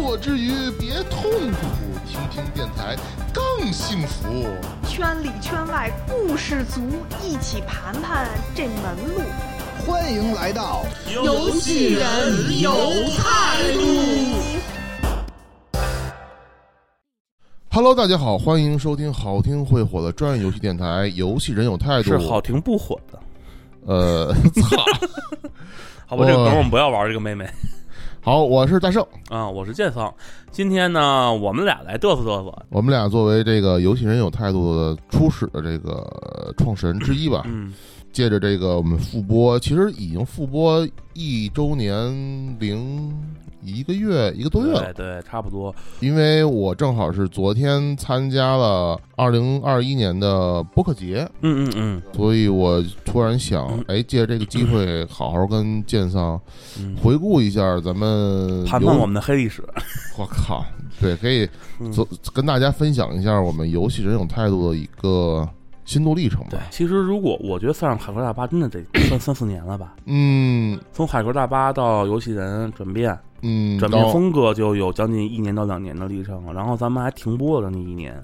工作之余别痛苦，听听电台更幸福。圈里圈外故事足，一起盘盘这门路。欢迎来到游戏人有态度。Hello，大家好，欢迎收听好听会火的专业游戏电台《游戏人有态度》。是好听不火的，呃，操！好吧，这个我梗我们不要玩这个妹妹好，我是大圣。啊，我是剑锋。今天呢，我们俩来嘚瑟嘚瑟。我们俩作为这个游戏人有态度的初始的这个创始人之一吧，嗯，借着这个我们复播，其实已经复播一周年零一个月一个多月了对。对，差不多。因为我正好是昨天参加了二零二一年的播客节，嗯嗯嗯所以我突然想嗯，哎，借着这个机会，好好跟剑桑嗯，回顾一下咱们游盘盘我们的黑历史。我靠，对，可以跟大家分享一下我们游戏人有态度的一个心路历程吧。，对其实如果我觉得算上海格大巴，真的得三三四年了吧？嗯从海格大巴到游戏人转变，嗯，转变风格就有将近一年到两年的历程了。然后咱们还停播了那一年，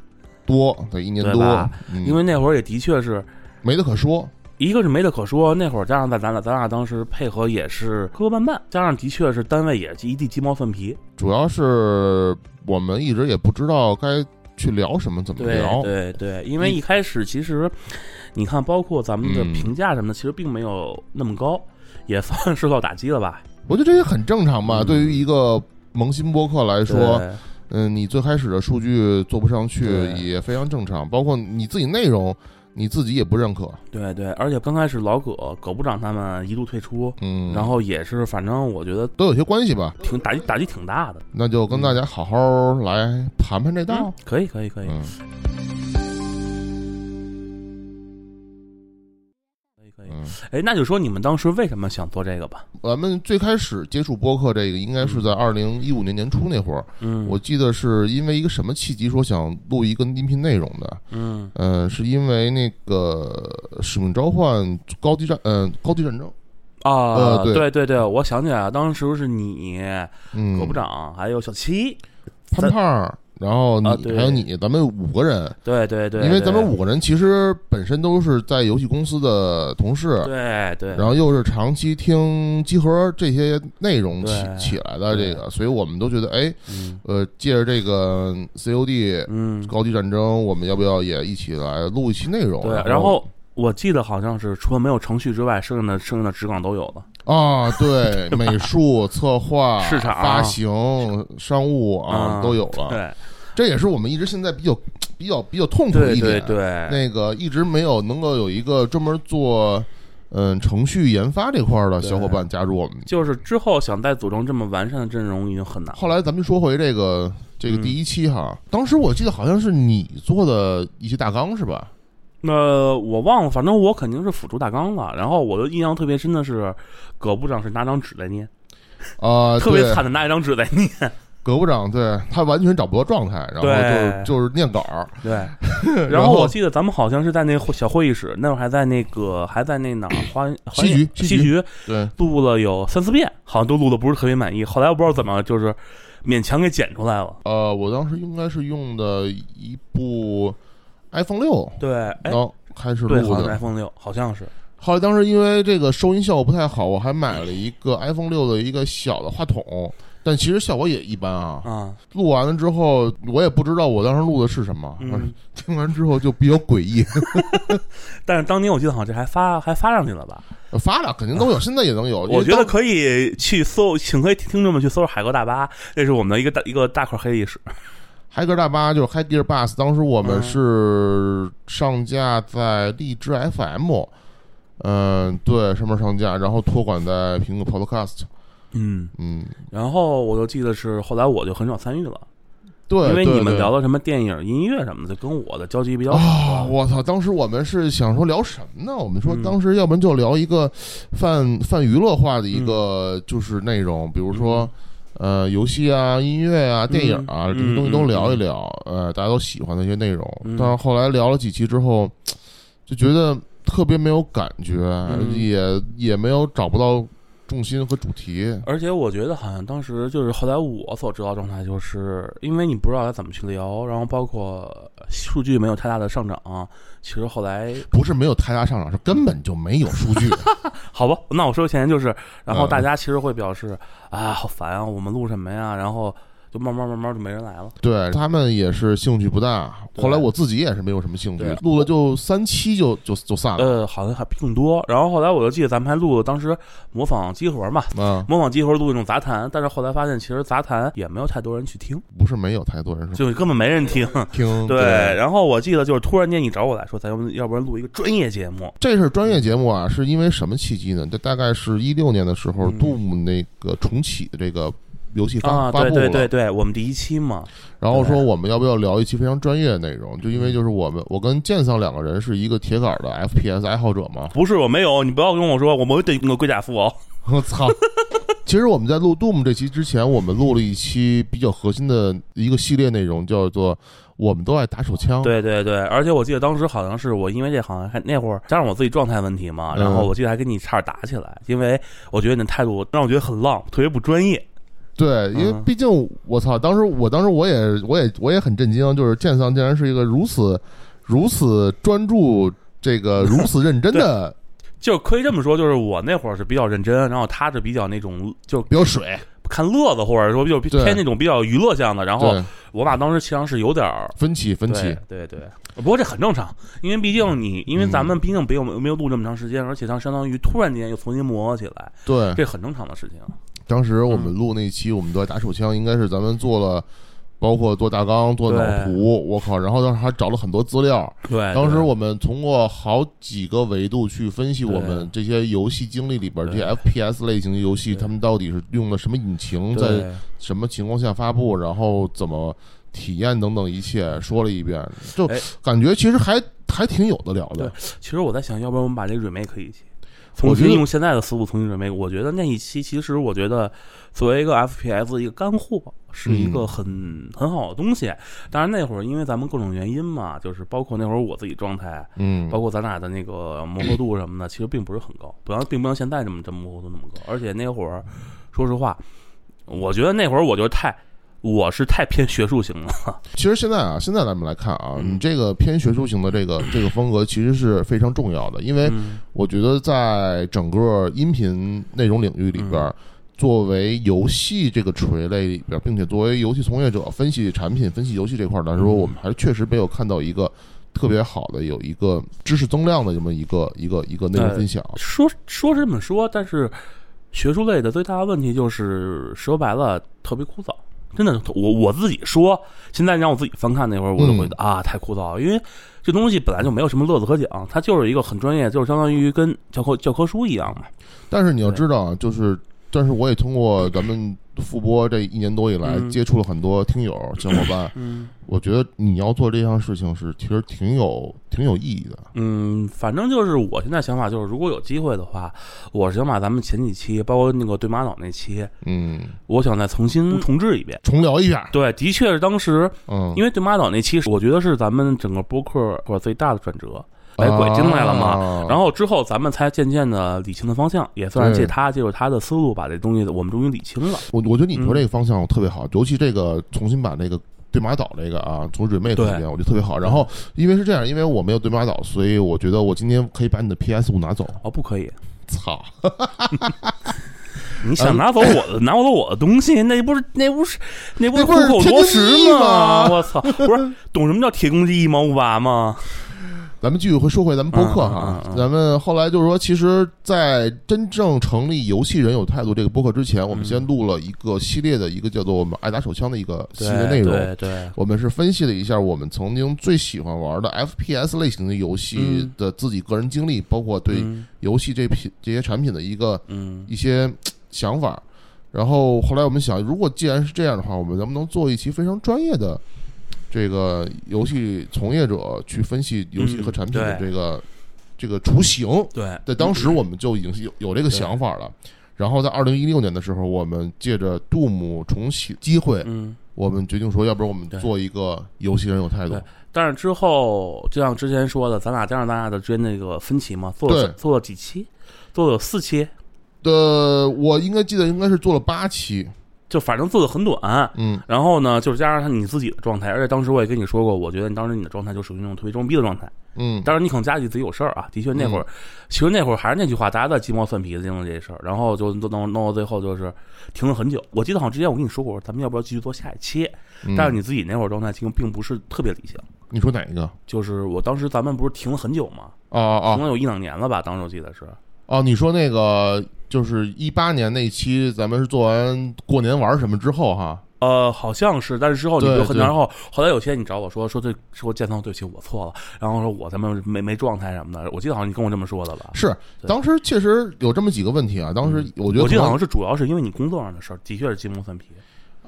多对一年多因为那会儿也的确是没得可说。一个是没得可说，那会儿加上在咱俩咱俩当时配合也是磕磕绊绊，加上的确是单位也是一地鸡毛蒜皮，主要是我们一直也不知道该去聊什么，怎么聊。对对，因为一开始其实你看，包括咱们的嗯评价什么的，其实并没有那么高，也算受到打击了吧？我觉得这也很正常吧。嗯对于一个萌新播客来说，嗯，你最开始的数据做不上去也非常正常，包括你自己内容你自己也不认可。对对，而且刚开始老葛葛部长他们一度退出，嗯，然后也是反正我觉得都有些关系吧。挺打击打击挺大的。那就跟大家好好来盘盘这道。嗯可以可以可以嗯，嗯，哎，那就说你们当时为什么想做这个吧？咱们最开始接触播客这个，应该是在二零一五年年初那会儿，嗯，我记得是因为一个什么契机说想录一个音频内容的。嗯呃，是因为那个《使命召唤》高级战，嗯、高级战争，啊，呃对对对对，我想起来了，当时是你嗯，葛部长还有小七，潘胖儿，然后你、啊还有你，咱们五个人，对对对，因为咱们五个人其实本身都是在游戏公司的同事，对对，然后又是长期听集合这些内容起起来的这个，所以我们都觉得，哎，嗯。呃，借着这个 COD 嗯。高级战争，我们要不要也一起来录一期内容？对，然后我记得好像是除了没有程序之外，剩下的剩下的职岗都有了。啊，对，美术、策划、市场发行、商务啊嗯都有了。对这也是我们一直现在比较比较比较痛苦的一点。对对，那个一直没有能够有一个专门做嗯程序研发这块儿的小伙伴加入我们。就是之后想再组成这么完善的阵容已经很难。后来咱们说回这个这个嗯第一期哈，当时我记得好像是你做的一些大纲是吧？那我忘了，反正我肯定是辅助大纲了。然后我的印象特别深的是，葛部长是拿张纸在念，啊，特别惨的拿一张纸在念。葛部长对他完全找不到状态，然后就是就是念稿儿，对，然然后我记得咱们好像是在那会小会议室，那会儿还在那个还在那哪儿花 西局西局对，录了有三四遍，好像都录的不是特别满意。后来我不知道怎么就是勉强给剪出来了。呃，我当时应该是用的一部 iPhone 六，对，哎然，后开始对，录好像是的。iPhone 六，好像是。后来当时因为这个收音效果不太好，我还买了一个 iPhone 六的一个小的话筒，但其实效果也一般啊。啊，录完了之后，我也不知道我当时录的是什么，嗯，听完之后就比较诡异。但是当年我记得好像这还发还发上去了吧？发了肯定都有，现在也能有。因为当我觉得可以去搜，请可以听众们去搜搜海格大巴，这是我们的一个大一个大块黑历史。嗨歌大巴就是 Hi Gear Bus，当时我们嗯。是上架在荔枝 FM，嗯、对，上面上架，然后托管在苹果 Podcast，嗯，嗯，然后我就记得是后来我就很少参与了，对，因为你们聊的什么电影、音乐什么的，就跟我的交集比较少。啊，我操！当时我们是想说聊什么呢？我们说嗯。当时要不然就聊一个泛泛娱乐化的一个就是内容，比如说呃游戏啊、音乐啊、电影啊嗯这些东西都嗯聊一聊，呃，大家都喜欢的一些内容。嗯。但是后来聊了几期之后，就觉得特别没有感觉，嗯。也也没有找不到重心和主题。而且我觉得好像当时就是后来我所知道状态，就是因为你不知道该怎么去聊，然后包括数据没有太大的上涨，其实后来不是没有太大上涨，是根本就没有数据。好吧，那我说前就是，然后嗯大家其实会表示、啊，好烦啊，我们录什么呀？然后就慢慢慢慢就没人来了。对他们也是兴趣不大，后来我自己也是没有什么兴趣，录了就三期就就就散了。呃，好像还更多。然后后来我就记得咱们还录了当时模仿集合嘛，嗯，模仿集合录那种杂谈，但是后来发现其实杂谈也没有太多人去听，不是没有太多人说就根本没人听。听。对，然后我记得就是突然间你找我来说，咱要不要不然录一个专业节目？这是专业节目啊，是因为什么契机呢？这大概是一六年的时候嗯，Doom 那个重启的这个游戏发啊，对发布了，对对对，我们第一期嘛，然后说我们要不要聊一期非常专业的内容？就因为就是我们我跟剑桑两个人是一个铁杆的 FPS 爱好者嘛，不是我没有，你不要跟我说我没对那个龟甲富哦。我操！其实我们在录 Doom 这期之前，我们录了一期比较核心的一个系列内容，叫做“我们都爱打手枪”。对对对，而且我记得当时好像是我因为这好像还那会儿加上我自己状态问题嘛，然后嗯我记得还跟你差点打起来，因为我觉得你的态度让我觉得很浪，特别不专业。对，因为嗯毕竟我操，当时我当时我也我也我也很震惊，就是剑桑竟然是一个如此如此专注、这个如此认真的，就可以这么说，就是我那会儿是比较认真，然后他是比较那种就比较水。看乐子，或者说就对偏那种比较娱乐向的。然后，我把当时其实上是有点儿分歧分歧。对对对，不过这很正常，因为毕竟你，因为咱们毕竟没有没有录这么长时间，而且它相当于突然间又重新磨合起来，对，这很正常的事情。当时我们录那期，我们都在打手枪，应该是咱们做了。包括做大纲、做脑图，我靠！然后当时还找了很多资料。对，当时我们通过好几个维度去分析我们这些游戏经历里边这些 FPS 类型的游戏，他们到底是用了什么引擎，在什么情况下发布，然后怎么体验等等一切说了一遍，就哎感觉其实还还挺有的聊的。其实我在想，要不然我们把这个 remake 一起，重新用现在的思路重新 remake。我觉得那一期其实我觉得作为一个 FPS 的一个干货，是一个很、很好的东西。当然那会儿因为咱们各种原因嘛，就是包括那会儿我自己状态，嗯，包括咱俩的那个磨合度什么的，其实并不是很高，不像并不像现在这么这么磨合度那么高。而且那会儿，说实话，我觉得那会儿我就太。我是太偏学术型了，其实现在啊，现在咱们来看啊，嗯你这个偏学术型的这个 这个风格其实是非常重要的，因为嗯我觉得在整个音频内容领域里边。嗯作为游戏这个垂类里边，并且作为游戏从业者分析产品、分析游戏这块儿来说，嗯我们还确实没有看到一个特别好的有一个知识增量的这么一个一个一个内容分享。说说是这么说，但是学术类的最大的问题就是说白了特别枯燥。真的，我我自己说，现在让我自己翻看那会儿，我就会觉得、啊太枯燥了，因为这东西本来就没有什么乐子可讲，它就是一个很专业，就是相当于跟教科教科书一样嘛。但是你要知道啊，就是，但是我也通过咱们复播这一年多以来，嗯。接触了很多听友小伙伴，嗯。我觉得你要做这项事情是其实挺有挺有意义的。嗯，反正就是我现在想法就是，如果有机会的话，我是想把咱们前几期，包括那个对马岛那期，嗯，我想再重新重置一遍。重聊一下。对，的确是当时嗯，因为对马岛那期，我觉得是咱们整个播客或者最大的转折，来拐进来了嘛。啊然后之后咱们才渐渐的理清了方向，也算是借他借助他的思路，把这东西我们终于理清了。我我觉得你说嗯这个方向特别好，尤其这个重新把那个对马岛这个啊，从 remake 对里面，我觉得特别好。然后因为是这样，因为我没有对马岛，所以我觉得我今天可以把你的 PS 五拿走。哦，不可以，操！你想拿走我的，拿走我的东西，那不是那不是那不是虎口夺食吗我操，不是懂什么叫铁公鸡一毛不拔吗？咱们继续会说回咱们播客哈，咱们后来就是说，其实，在真正成立游戏人有态度这个播客之前，我们嗯先录了一个系列的一个叫做“我们爱打手枪”的一个系列内容。对对，我们是分析了一下我们曾经最喜欢玩的 FPS 类型的游戏嗯的自己个人经历，包括对嗯游戏这品这些产品的一个嗯一些想法。然后后来我们想，如果既然是这样的话，我们能不能做一期非常专业的这个游戏从业者去分析游戏和产品的这个、这个雏形？对在当时我们就已经是有有这个想法了。然后在二零一六年的时候，我们借着杜姆重启机会，嗯。我们决定说，要不然我们做一个游戏人有态度。但是之后，就像之前说的，咱俩加上咱俩的之间那个分歧嘛，做了做了几期，做了有四期，呃，我应该记得应该是做了八期，就反正做的很短。嗯然后呢，就是加上他你自己的状态，而且当时我也跟你说过，我觉得你当时你的状态就属于那种特别装逼的状态。嗯，当然，你可能家里自己有事儿啊，的确那会儿，其实那会儿还是那句话，大家在鸡毛蒜皮的经历这些事儿，然后就弄弄弄到最后就是停了很久。我记得好像之前我跟你说过，咱们要不要继续做下一期？嗯但是你自己那会儿状态其实并不是特别理想，你说哪一个？就是我当时咱们不是停了很久吗？哦哦停了有一两年了吧？当时我记得是。哦，你说那个就是一八年那期，咱们是做完过年玩什么之后哈？呃，好像是，但是之后你对对就很然后后来有天你找我说说这说建仓对不起我错了，然后说我咱们没没状态什么的，我记得好像你跟我这么说的吧？是，当时确实有这么几个问题啊。当时我觉得我记得好像是主要是因为你工作上的事儿，的确是鸡毛蒜皮。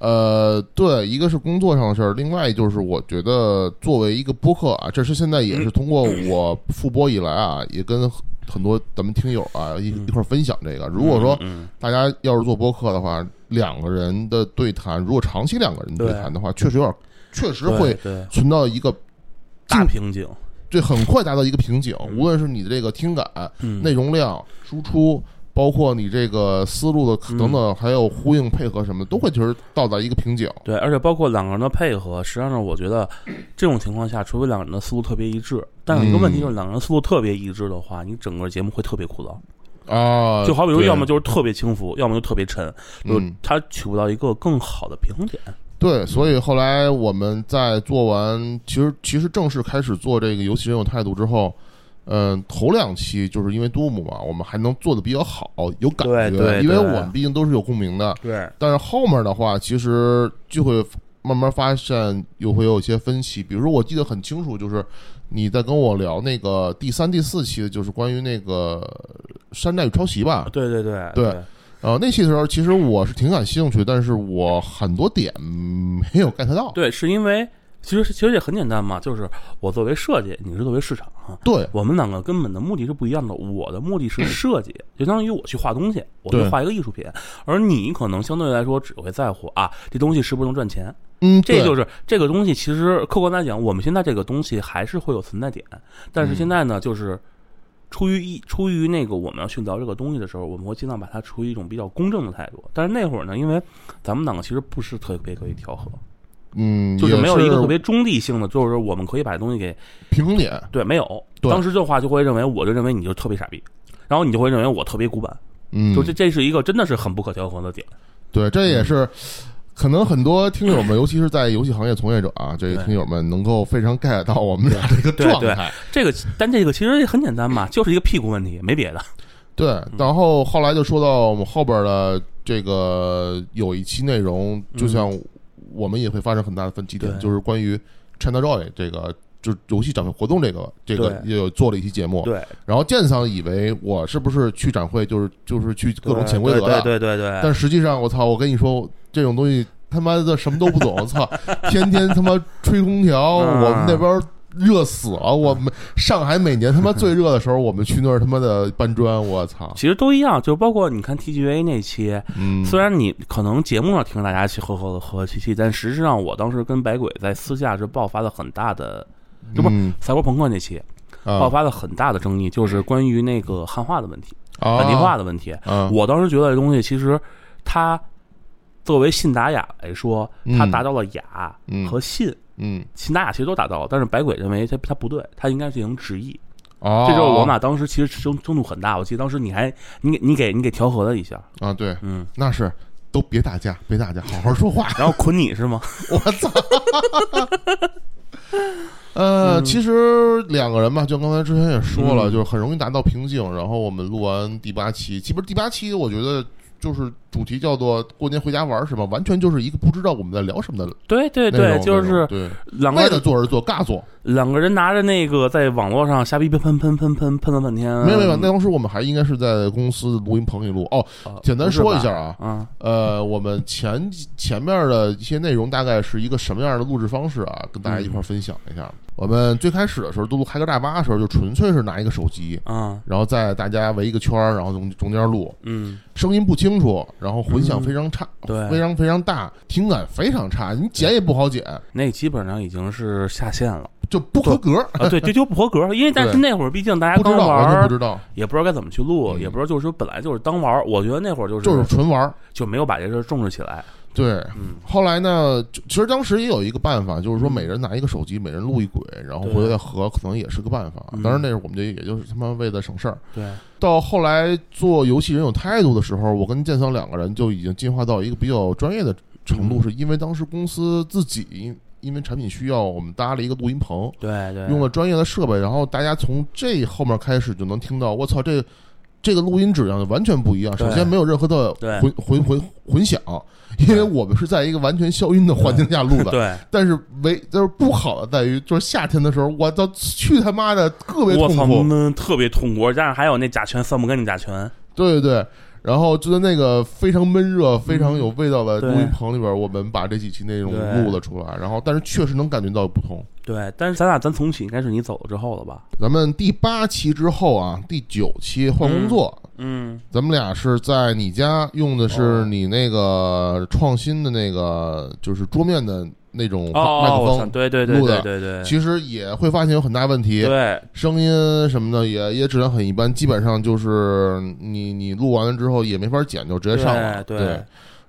呃，对，一个是工作上的事儿，另外就是我觉得作为一个播客啊，这是现在也是通过我复播以来啊，也跟很多咱们听友啊一一块分享这个。如果说嗯，大家要是做播客的话，两个人的对谈，如果长期两个人对谈的话，确实有点，确实嗯会存到一个大瓶颈，对很快达到一个瓶颈，无论是你的这个听感、嗯，内容量、输出，包括你这个思路的等等，还有呼应配合什么，都会其实到达一个瓶颈。对，而且包括两个人的配合，实际上我觉得这种情况下，除非两个人的思路特别一致，但有一个问题就是两个人思路特别一致的话，你整个节目会特别枯燥。啊，就好比说，要么就是特别轻浮，要么就特别沉，就嗯它取不到一个更好的平衡点。对，所以后来我们在做完，其实其实正式开始做这个游戏人有态度之后，嗯、头两期就是因为杜姆嘛，我们还能做的比较好，有感觉，对对因为我们毕竟都是有共鸣的。对，但是后面的话，其实就会慢慢发现又会有一些分歧。比如说，我记得很清楚，就是你在跟我聊那个第三、第四期的，就是关于那个山寨与抄袭吧。对对对对呃，那期的时候，其实我是挺感兴趣，但是我很多点没有 get 到。对，是因为其实其实也很简单嘛，就是我作为设计，你是作为市场啊。对我们两个根本的目的是不一样的。我的目的是设计，就相当于我去画东西，我去画一个艺术品，而你可能相对来说只会在乎啊，这东西是不是能赚钱。嗯，这就是这个东西，其实客观来讲，我们现在这个东西还是会有存在点，但是现在呢，就是出于一出于那个我们要去聊这个东西的时候，我们会尽量把它处于一种比较公正的态度。但是那会儿呢，因为咱们两个其实不是特别可以调和，嗯，就是没有一个特别中立性的，就是我们可以把东西给平衡点。对没有。对当时这话就会认为，我就认为你就特别傻逼，然后你就会认为我特别古板，嗯，就这这是一个真的是很不可调和的点。对，这也是可能很多听友们，尤其是在游戏行业从业者啊，这个听友们能够非常 get 到我们俩这个对对状态。这个但这个其实也很简单嘛，就是一个屁股问题，没别的。对，然后后来就说到我们后边的这个有一期内容，就像我们也会发生很大的分歧点，就是关于 China Joy 这个。就是游戏展会活动这个这个也有做了一期节目，对，然后建桑以为我是不是去展会就是就是去各种潜规则的，对对对对但实际上我操，我跟你说这种东西他妈的什么都不懂，我操，天天他妈吹空调，啊我们那边热死了，我们上海每年他妈最热的时候，我们去那儿他妈的搬砖，我操，其实都一样，就包括你看 TGA 那期，嗯，虽然你可能节目上听着大家去呵呵和气气，但实际上我当时跟白鬼在私下是爆发了很大的，这不嗯。赛博朋克那期啊。爆发了很大的争议，就是关于那个汉化的问题、啊。本地化的问题。啊，我当时觉得这东西其实它作为信达雅来说，它嗯达到了雅嗯和信。嗯信达雅其实都达到了，但是百鬼认为他他不对，他应该进行直译。哦，这就是我们俩当时其实争争度很大。我记得当时你还你给你给你给调和了一下，啊，对，嗯，那是都别打架，别打架，好好说话，然后捆你是吗？我操。呃，其实两个人吧，就刚才之前也说了，嗯就是很容易达到瓶颈。然后我们录完第八期，其实第八期我觉得就是主题叫做过年回家玩儿是吧？完全就是一个不知道我们在聊什么的对对对，就是对，两个人为了做而做，尬做。两个人拿着那个在网络上瞎逼喷喷喷喷喷喷了半天，没有没有，那当时我们还应该是在公司录音棚里录哦。呃简单说一下啊，嗯呃，我们前前面的一些内容大概是一个什么样的录制方式啊？跟大家一块儿分享一下。我们最开始的时候，都录开个大巴的时候，就纯粹是拿一个手机，啊然后在大家围一个圈儿，然后中中间录，嗯，声音不清楚，然后混响非常差，对。非常非常大，听感非常差，你剪也不好剪，那基本上已经是下线了。就不合格。啊，对，这就不合格，因为但是那会儿毕竟大家刚玩不知道，也不知道该怎么去录，嗯。也不知道就是说本来就是当玩儿，我觉得那会儿就是就是纯玩儿。就没有把这事儿重视起来，对，嗯后来呢，就其实当时也有一个办法，就是说嗯每人拿一个手机，每人录一轨，然后回来再合，可能也是个办法。嗯当然那时候我们就也就是他妈为了省事儿。对，到后来做游戏人有态度的时候，我跟建桑两个人就已经进化到一个比较专业的程度，嗯是因为当时公司自己因因为产品需要，我们搭了一个录音棚，对对，用了专业的设备，然后大家从这后面开始就能听到，我操，这这个录音质量完全不一样。首先没有任何的混混混混响，因为我们是在一个完全消音的环境下录的。对，但是唯就是不好的在于，就是夏天的时候，我操，去他妈的特别我操，痛苦。闷特别痛苦，加上还有那甲醛散不干净甲醛，对对对。然后就在那个非常闷热、非常有味道的录音棚里边，我们把这几期内容录了出来。然后，但是确实能感觉到不同。对，但是咱俩咱重启应该是你走了之后了吧？咱们第八期之后啊，第九期换工作，嗯，咱们俩是在你家用的是哦你那个创新的那个，就是桌面的那种哦，麦克风，对对对录的对对对，其实也会发现有很大问题，对声音什么的也也质量很一般，基本上就是你你录完了之后也没法剪，就直接上了。对对，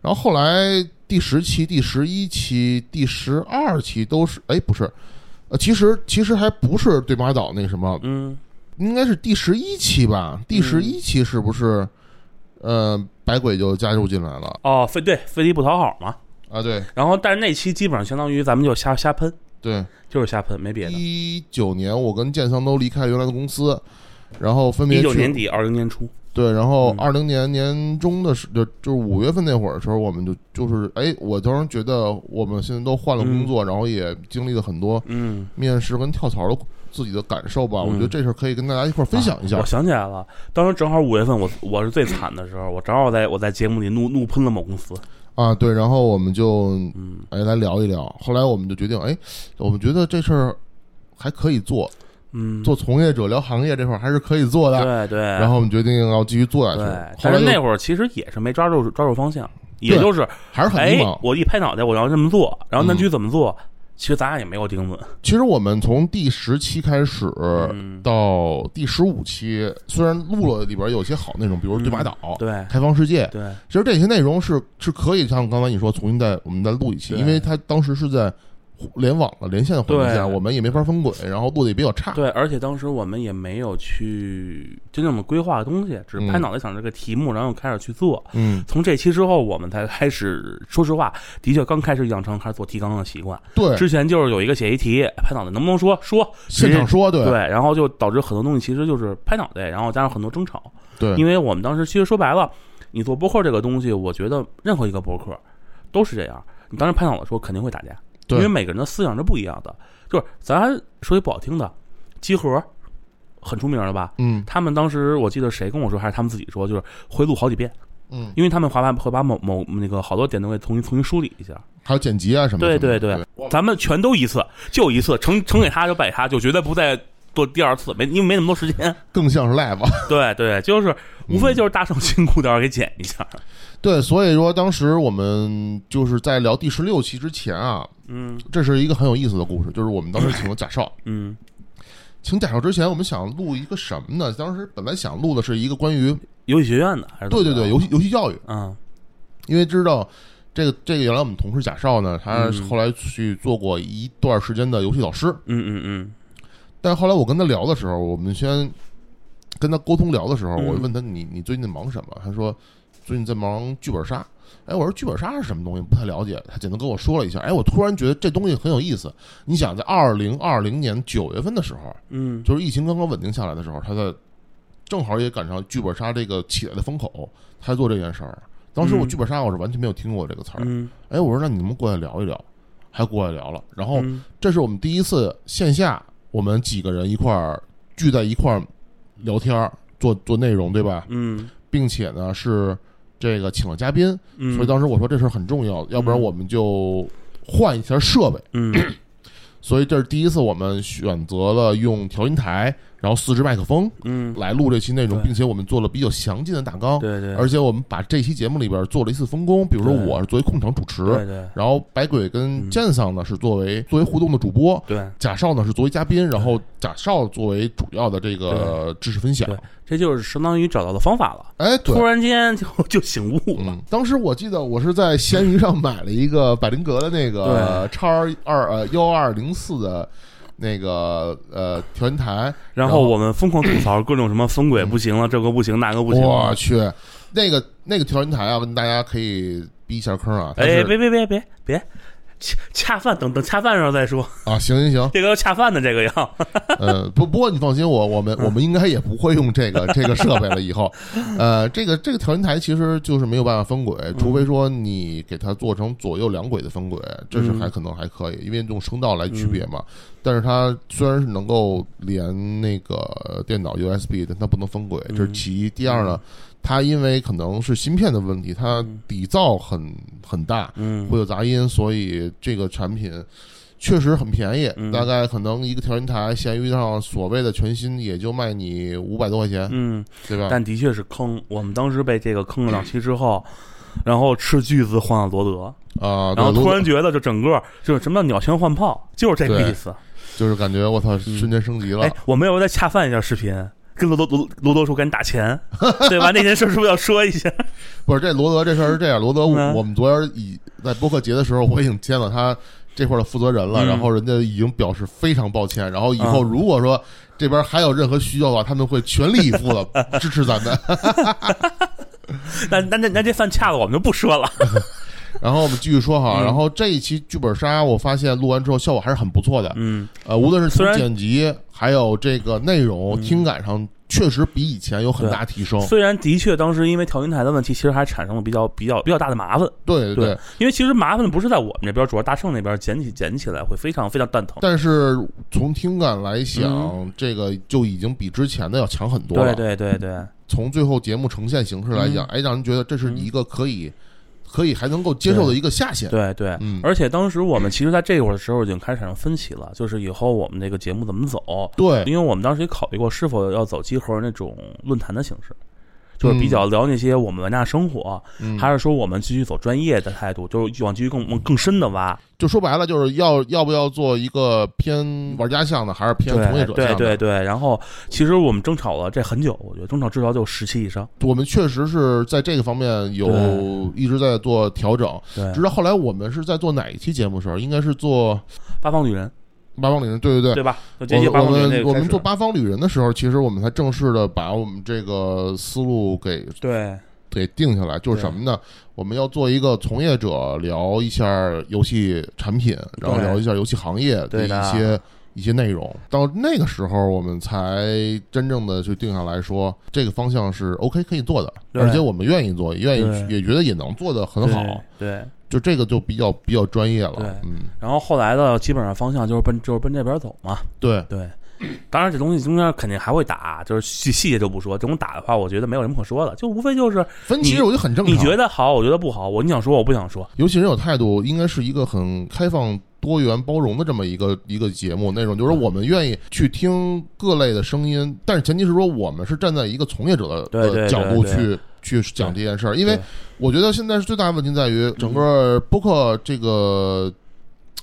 然后后来第十期、第十一期、第十二期都是，哎，不是，呃，其实其实还不是对马岛那什么，嗯，应该是第十一期吧？第十一期是不是？呃，白鬼就加入进来了哦，非对非礼不讨好嘛。啊？对然后，但是那期基本上相当于咱们就瞎瞎喷，对，就是瞎喷，没别的。一九年我跟建桑都离开原来的公司，然后分别一九年底，二零年初，对，然后嗯二零年年中的时就就是五月份那会儿的时候，我们就就是哎，我当时觉得我们现在都换了工作，然后也经历了很多嗯，面试跟跳槽的自己的感受吧。我觉得嗯这事儿可以跟大家一块儿分享一下啊我。想起来了，当时正好五月份我，我是最惨的时候，我正好在我在节目里怒怒喷了某公司。啊，对，然后我们就嗯，哎来聊一聊。后来我们就决定，哎，我们觉得这事儿还可以做，嗯，做从业者聊行业这块儿还是可以做的。对对，然后我们决定要继续做下去。对，后来就但是那会儿其实也是没抓住抓住方向，也就是还是很哎迷茫，。我一拍脑袋我要这么做，然后那嗯具体怎么做，其实咱俩也没有钉子。其实我们从第十期开始，嗯，到第十五期，虽然录了里边有些好内容，比如对马岛、嗯对开放世界，对其实这些内容是是可以像刚才你说重新再我们再录一期，因为它当时是在联网的连线的环境下，对我们也没法分轨，然后录的也比较差。对，而且当时我们也没有去真正的规划东西，只是拍嗯脑袋想这个题目，然后开始去做。嗯，从这期之后，我们才开始，说实话，的确刚开始养成开始做提纲的习惯。对，之前就是有一个写一题，拍脑袋能不能说说，现场说对对，然后就导致很多东西其实就是拍脑袋，然后加上很多争吵。对因为我们当时其实说白了，你做播客这个东西，我觉得任何一个播客都是这样，你当时拍脑袋说肯定会打架，因为每个人的思想是不一样的。就是咱说句不好听的，集合很出名了吧？嗯他们当时我记得谁跟我说，还是他们自己说，就是会录好几遍，嗯，因为他们滑板会把某某那个好多点都会重新重新梳理一下。还有剪辑啊什么的。对对对，咱们全都一次，就一次，呈呈给他就摆他，就绝对不再做第二次，没因为没那么多时间。更像是 live。对对，就是无嗯非就是大圣辛苦点儿给剪一下。对，所以说当时我们就是在聊第十六期之前啊，嗯这是一个很有意思的故事，就是我们当时请了贾少。嗯请贾少之前，我们想录一个什么呢？当时本来想录的是一个关于游戏学院的还是对对对游戏游戏教育，嗯因为知道这个这个原来我们同事贾少呢，他嗯后来去做过一段时间的游戏老师，嗯嗯嗯但后来我跟他聊的时候，我们先跟他沟通聊的时候，嗯我就问他你你最近在忙什么？他说最近在忙剧本杀。哎，我说剧本杀是什么东西？不太了解。他简单跟我说了一下。哎，我突然觉得这东西很有意思。你想，在二零二零年九月份的时候，嗯就是疫情刚刚稳定下来的时候，他在正好也赶上剧本杀这个起来的风口，他做这件事儿。当时我嗯剧本杀我是完全没有听过这个词儿，嗯哎，我说那你能不能过来聊一聊？还过来聊了，然后嗯这是我们第一次线下我们几个人一块儿聚在一块儿聊天儿做做内容，对吧？嗯并且呢是这个请了嘉宾，嗯，所以当时我说这事儿很重要，要不然嗯我们就换一下设备。嗯所以这是第一次我们选择了用调音台，然后四支麦克风嗯，来录这期内容，并且我们做了比较详尽的大纲，对对，而且我们把这期节目里边做了一次分工，比如说我是作为控场主持，对对。然后白鬼跟嗯。剑桑呢是作为作为互动的主播，对，贾少呢是作为嘉宾，然后贾少作为主要的这个知识分享对。这就是相当于找到的方法了。哎，突，然间就就醒悟了。嗯，，当时我记得我是在闲鱼上买了一个百灵格的那个叉二呃幺二零四的那个呃调音台，然后我们疯狂吐槽各种什么风轨不行了，这个不行，那个不行。我去，那个那个调音台啊，跟大家可以避一下坑啊。它哎，是别别别别别，恰恰饭等等恰饭的时候再说，啊，行行行，这个要恰饭的这个要。呃，不不过你放心，我我们我们应该也不会用这个这个设备了。以后，呃，这个这个调音台其实就是没有办法分轨，除非说你给它做成左右两轨的分轨，这是还可能还可以，因为用声道来区别嘛。但是它虽然是能够连那个电脑 USB，但它不能分轨，这是其一。第二呢，它因为可能是芯片的问题，它底噪很很大，嗯会有杂音，所以这个产品确实很便宜，嗯大概可能一个调音台闲鱼上所谓的全新也就卖你五百多块钱，嗯，对吧？但的确是坑。我们当时被这个坑了两期之后，然后斥巨资换了罗德，啊，然后突然觉得就整个就是什么叫鸟枪换炮，就是这个意思。就是感觉我操，瞬间升级了哎。，我们有再恰饭一下视频。跟罗德罗罗德说赶紧打钱，对吧？那件事是不是要说一下？不是这罗德这事儿是这样，罗德嗯我们昨天已在播客节的时候，我已经签了他这块儿的负责人了，嗯然后人家已经表示非常抱歉，然后以后嗯如果说这边还有任何需要的话，他们会全力以赴的 支持咱们。那那那那这饭恰了，我们就不说了。然后我们继续说哈，嗯然后这一期剧本杀，我发现录完之后效果还是很不错的。嗯，呃，无论是从剪辑还有这个内容、嗯听感上，确实比以前有很大提升。虽然的确当时因为调音台的问题，其实还产生了比较比较比较大的麻烦。对对，因为其实麻烦的不是在我们这边，主要大圣那边捡起捡起来会非常非常蛋疼。但是从听感来想，嗯这个就已经比之前的要强很多了。对对对对，从最后节目呈现形式来讲，哎，让人觉得这是一个可以、可以还能够接受的一个下限。对对，嗯而且当时我们其实在这会儿的时候已经开始产生分歧了，就是以后我们这个节目怎么走？对因为我们当时也考虑过是否要走集合那种论坛的形式，就是比较聊那些我们玩家生活，嗯还是说我们继续走专业的态度，就是往继续更往更深的挖。就说白了，就是要要不要做一个偏玩家向的，还是偏从业者向的？对对对，然后其实我们争吵了这很久，我觉得争吵至少就十期以上。我们确实是在这个方面有一直在做调整。对，直到后来，我们是在做哪一期节目的时候？应该是做八方旅人，八方旅人，对对对。对吧？我我们我们做八方旅人的时候，其实我们才正式的把我们这个思路给对给定下来，就是什么呢？我们要做一个从业者聊一下游戏产品，然后聊一下游戏行业的一些一些内容。到那个时候，我们才真正的去定下来说，这个方向是 OK 可以做的，而且我们愿意做，愿意也觉得也能做得很好。对。对就这个就比较比较专业了对，嗯，然后后来的基本上方向就是奔就是奔这边走嘛。对，对，当然这东西中间肯定还会打，就是细细节就不说。这种打的话，我觉得没有什么可说的，就无非就是分歧我觉得很正常。你觉得好，我觉得不好，我你想说我不想说。尤其人有态度，应该是一个很开放、多元、包容的这么一个一个节目内容，就是我们愿意去听各类的声音，但是前提是说我们是站在一个从业者的角度去去讲这件事儿，因为我觉得现在是最大的问题在于整个播客这个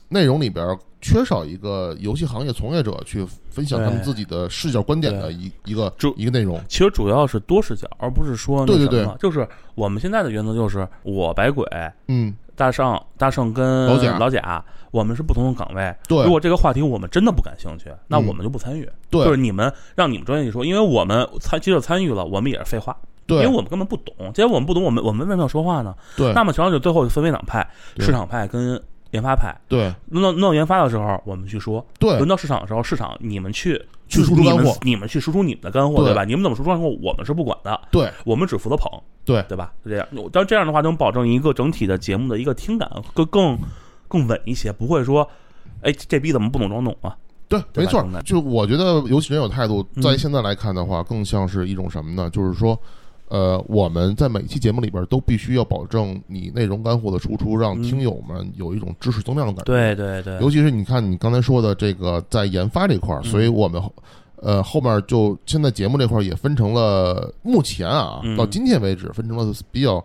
内容里边缺少一个游戏行业从业者去分享他们自己的视角观点的一一个就一个内容。其实主要是多视角，而不是说那对对什么。就是我们现在的原则就是我百鬼。嗯，大圣、大圣跟老贾。老贾，我们是不同的岗位。对。如果这个话题我们真的不感兴趣，那嗯。我们就不参与。对。就是你们让你们专业去说，因为我们参即使参与了，我们也是废话，因为我们根本不懂。既然我们不懂，我们我们为什么要说话呢？对那么实际上就最后就分为两派：市场派跟研发派。对轮到轮到研发的时候，我们去说；对轮到市场的时候，市场你们去去输出干货，你们去输出你们的干货，对对吧？你们怎么输出干货，我们是不管的，对我们只负责捧，对对吧？就这样，当这样的话，能保证一个整体的节目的一个听感更更更稳一些，不会说，哎，这逼怎么不懂装懂啊？对，没错。就我觉得尤其人有态度，在嗯现在来看的话，更像是一种什么呢？就是说。呃，我们在每期节目里边都必须要保证你内容干货的输出，让嗯。听友们有一种知识增量的感。觉。对对对。尤其是你看你刚才说的这个在研发这块儿，嗯。所以我们呃后面就现在节目这块儿也分成了，目前啊嗯。到今天为止分成了比较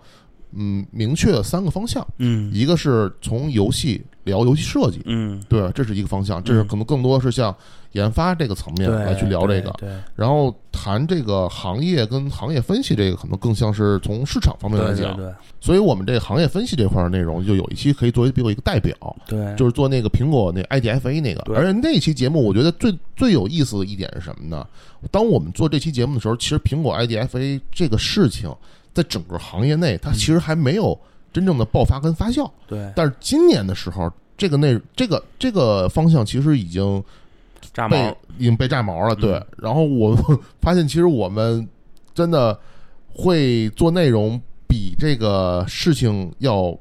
嗯明确的三个方向，嗯。一个是从游戏聊游戏设计，嗯，对，这是一个方向，这是可能更多是像研发这个层面，来去聊这个，对然后谈这个行业跟行业分析这个，可能更像是从市场方面来讲，对对。所以我们这个行业分析这块儿内容就有一期可以作为比如一个代表，对，就是做那个苹果那 IDFA 那个，而且那期节目我觉得最最有意思的一点是什么呢？当我们做这期节目的时候，其实苹果 IDFA 这个事情在整个行业内，它其实还没有真正的爆发跟发酵。对但是今年的时候，这个内这个这个方向其实已经被炸毛，已经被炸毛了。对，嗯然后我 发现其实我们真的会做内容比这个事情要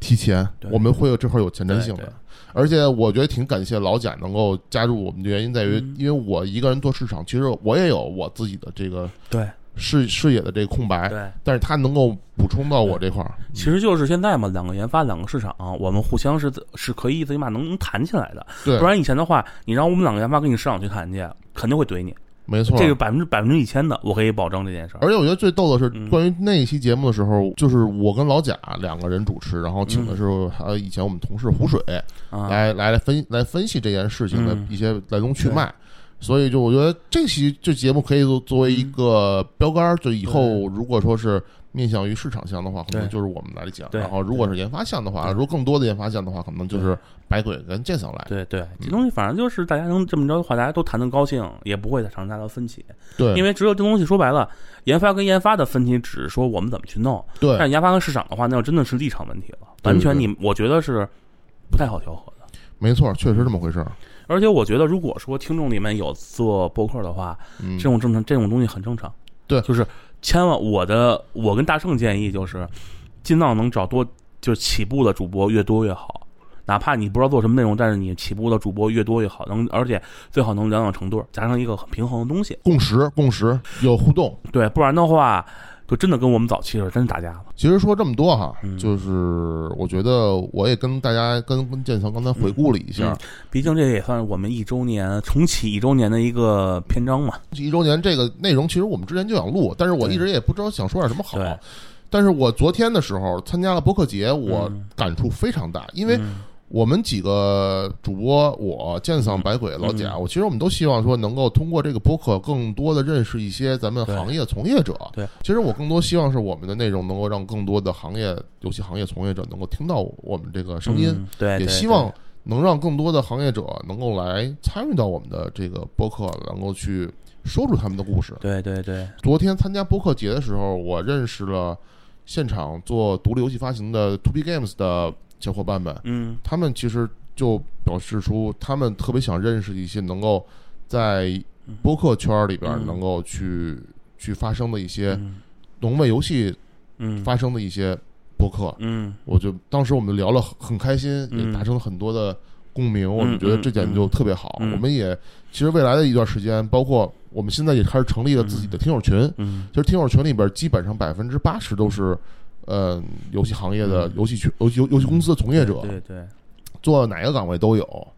提前，我们会有这块有前瞻性的。而且我觉得挺感谢老贾能够加入我们的原因在于，嗯因为我一个人做市场，其实我也有我自己的这个对视视野的这个空白，对。但是它能够补充到我这块儿。其实就是现在嘛，两个研发，两个市场，我们互相是是可以最起码能能谈起来的。对不，然以前的话，你让我们两个研发跟你市场去谈去，肯定会怼你。没错，这个百分之百分之一千的，我可以保证这件事儿。而且我觉得最逗的是，嗯关于那一期节目的时候，就是我跟老贾两个人主持，然后请的是嗯呃以前我们同事胡水啊，来来来分来分析这件事情的嗯一些来龙去脉。所以就我觉得这期这节目可以作作为一个标杆儿，就以后如果说是面向于市场项的话，可能就是我们来讲；然后如果是研发项的话，如果更多的研发项的话，可能就是白鬼跟剑桑来。对对，这东西反正就是大家能这么着的话，大家都谈得高兴，也不会产生太大的分歧。对，因为只有这东西说白了，研发跟研发的分歧只是说我们怎么去弄，对但研发跟市场的话，那就真的是立场问题了，完全你我觉得是不太好调和的。没错，确实这么回事儿。而且我觉得，如果说听众里面有做播客的话，嗯这，种正常这种东西很正常。对就是千万我的我跟大圣建议就是，尽量能找多就是起步的主播越多越好。哪怕你不知道做什么内容，但是你起步的主播越多越好，能而且最好能两两成对儿，加上一个很平衡的东西。共识，共识，有互动。对，不然的话，就真的跟我们早期时候，真是打架了。其实说这么多哈，嗯就是我觉得我也跟大家跟跟建强刚才回顾了一下，嗯毕竟这也算是我们一周年重启一周年的一个篇章嘛。一周年这个内容，其实我们之前就想录，但是我一直也不知道想说点什么好对。但是我昨天的时候参加了博客节，我嗯感触非常大，因为嗯我们几个主播，我剑桑、百鬼、老贾，我其实我们都希望说能够通过这个播客，更多的认识一些咱们行业从业者。对，其实我更多希望是我们的内容能够让更多的行业游戏行业从业者能够听到我们这个声音。嗯对，也希望能让更多的行业者能够来参与到我们的这个播客，能够去说出他们的故事。对对对，昨天参加播客节的时候，我认识了现场做独立游戏发行的 To B Games 的小伙伴们，嗯。他们其实就表示出他们特别想认识一些能够在播客圈里边嗯。能够去、去发生的一些嗯。能为游戏嗯。发生的一些播客。嗯。我就当时我们聊了很很开心，嗯。也达成了很多的共鸣，我们觉得这点就特别好。嗯。嗯我们也其实未来的一段时间，包括我们现在也开始成立了自己的听友群，嗯。其实听友群里边基本上百分之八十都是。呃，游戏行业的嗯游戏圈、游戏游游戏公司的从业者，对对，做哪个岗位都有。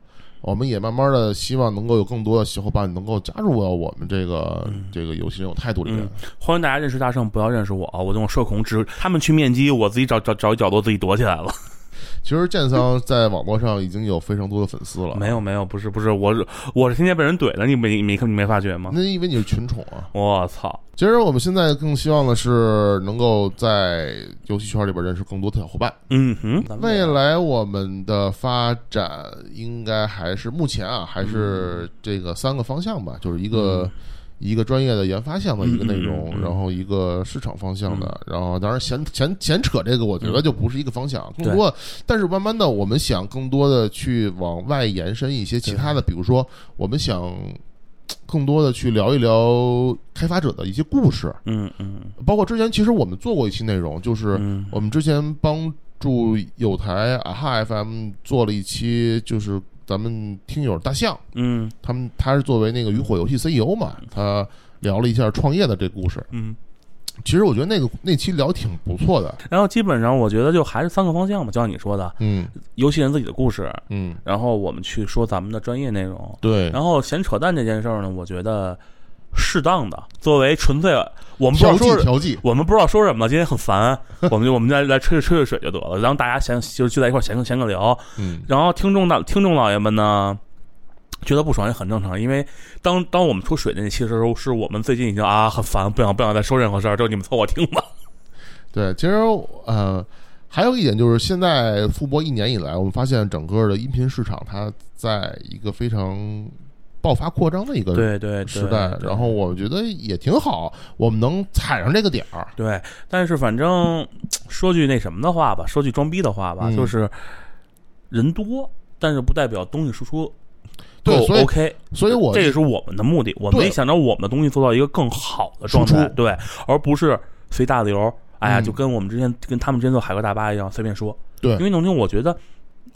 我们也慢慢的希望能够有更多的小伙伴能够加入到我们这个、嗯这个游戏这种态度里面。嗯欢迎大家认识大圣，不要认识我啊！我这种社恐，只他们去面基，我自己找找找一角落自己躲起来了。其实剑桑在网络上已经有非常多的粉丝了，没有没有，不是不是，我是我是天天被人怼的，你没你没看你没发觉吗？那因为你是群宠啊。我操！其实我们现在更希望的是能够在游戏圈里边认识更多的小伙伴。嗯哼，未来我们的发展应该还是目前啊，还是这个三个方向吧，就是一个。嗯一个专业的研发项的一个内容，嗯嗯。嗯嗯然后一个市场方向的，然后当然闲闲闲扯这个，我觉得就不是一个方向，更多。但是慢慢的，我们想更多的去往外延伸一些其他的，比如说我们想更更多的去聊一聊开发者的一些故事，嗯嗯。包括之前其实我们做过一期内容，就是嗯。我们之前帮助有台啊哈 FM 做了一期，就是咱们听友大象，嗯。他们他是作为那个渔火游戏 CEO 嘛，他聊了一下创业的这故事。嗯。其实我觉得那个那期聊挺不错的，然后基本上我觉得就还是三个方向嘛，就像你说的，嗯。游戏人自己的故事，嗯，然后我们去说咱们的专业内容，对，然后闲扯淡这件事儿呢，我觉得适当的，作为纯粹我们不知道说剂调剂，我们不知道说什么了，今天很烦，我们就我们再来吹吹吹水就得了，然后大家闲就聚在一块儿闲个闲个聊，嗯然后听众大听众老爷们呢。觉得不爽也很正常，因为当当我们出水的那期的时候，是我们最近已经啊很烦，不想不想再说任何事儿，就你们凑合听吧。对，其实呃，还有一点就是，现在复播一年以来，我们发现整个的音频市场它在一个非常爆发扩张的一个对对对时代，然后我觉得也挺好，我们能踩上这个点儿。对，但是反正说句那什么的话吧，说句装逼的话吧，嗯就是人多，但是不代表东西输出对所以 OK。所以我这也是我们的目的，我们也想让我们的东西做到一个更好的状输态，出对，而不是随大流。哎呀，嗯就跟我们之前跟他们之前做海哥大巴一样，随便说。对因为农经，我觉得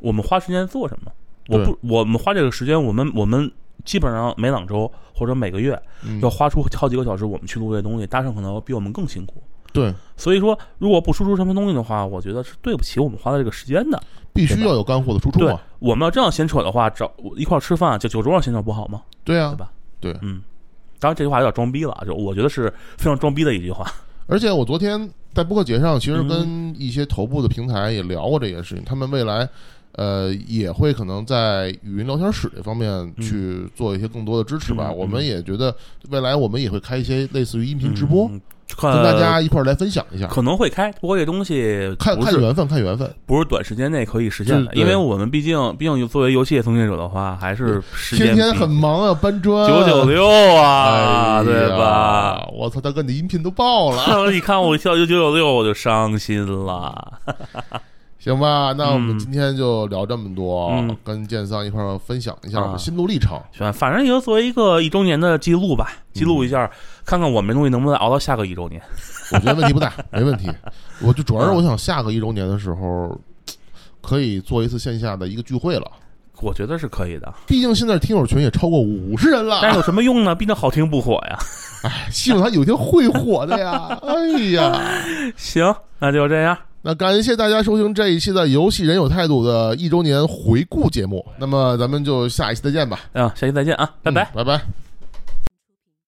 我们花时间做什么？我不，我们花这个时间，我们我们基本上每两周或者每个月嗯要花出好几个小时，我们去录这东西，大圣可能比我们更辛苦。对所以说，如果不输出什么东西的话，我觉得是对不起我们花的这个时间的。必须要有干货的输出对嘛。，我们要这样闲扯的话，找一块儿吃饭，就酒桌上闲扯不好吗？对啊对，吧？对嗯，当然这句话有点装逼了，就我觉得是非常装逼的一句话。而且我昨天在播客节上，其实嗯跟一些头部的平台也聊过这件事情，他们未来。呃，也会可能在语音聊天室这方面去做一些更多的支持吧。我们也觉得未来我们也会开一些类似于音频直播，嗯跟大家一块儿来分享一下。可能会开，不过这东西看看缘分，看缘分。不是短时间内可以实现的，因为我们毕竟毕竟作为游戏业从业者的话，还是时间天天很忙啊，搬砖九九六啊，哎对吧？？我操，大哥，你的音频都爆了，你看我跳九九六，我就伤心了。行吧？那我们嗯今天就聊这么多，嗯跟剑桑一块儿分享一下我啊们心路历程。行，反正也就作为一个一周年的记录吧，记录一下，看看我们这东西能不能熬到下个一周年。我觉得问题不大，没问题。我就主要是我想下个一周年的时候，可以做一次线下的一个聚会了。我觉得是可以的，毕竟现在听友群也超过五十人了，但是有什么用呢？毕竟好听不火呀。哎希望他有一天会火的呀！哎呀，行，那就这样。那感谢大家收听这一期的《游戏人有态度》的一周年回顾节目。那么咱们就下一期再见吧，嗯，下期再见啊，拜拜。嗯拜拜。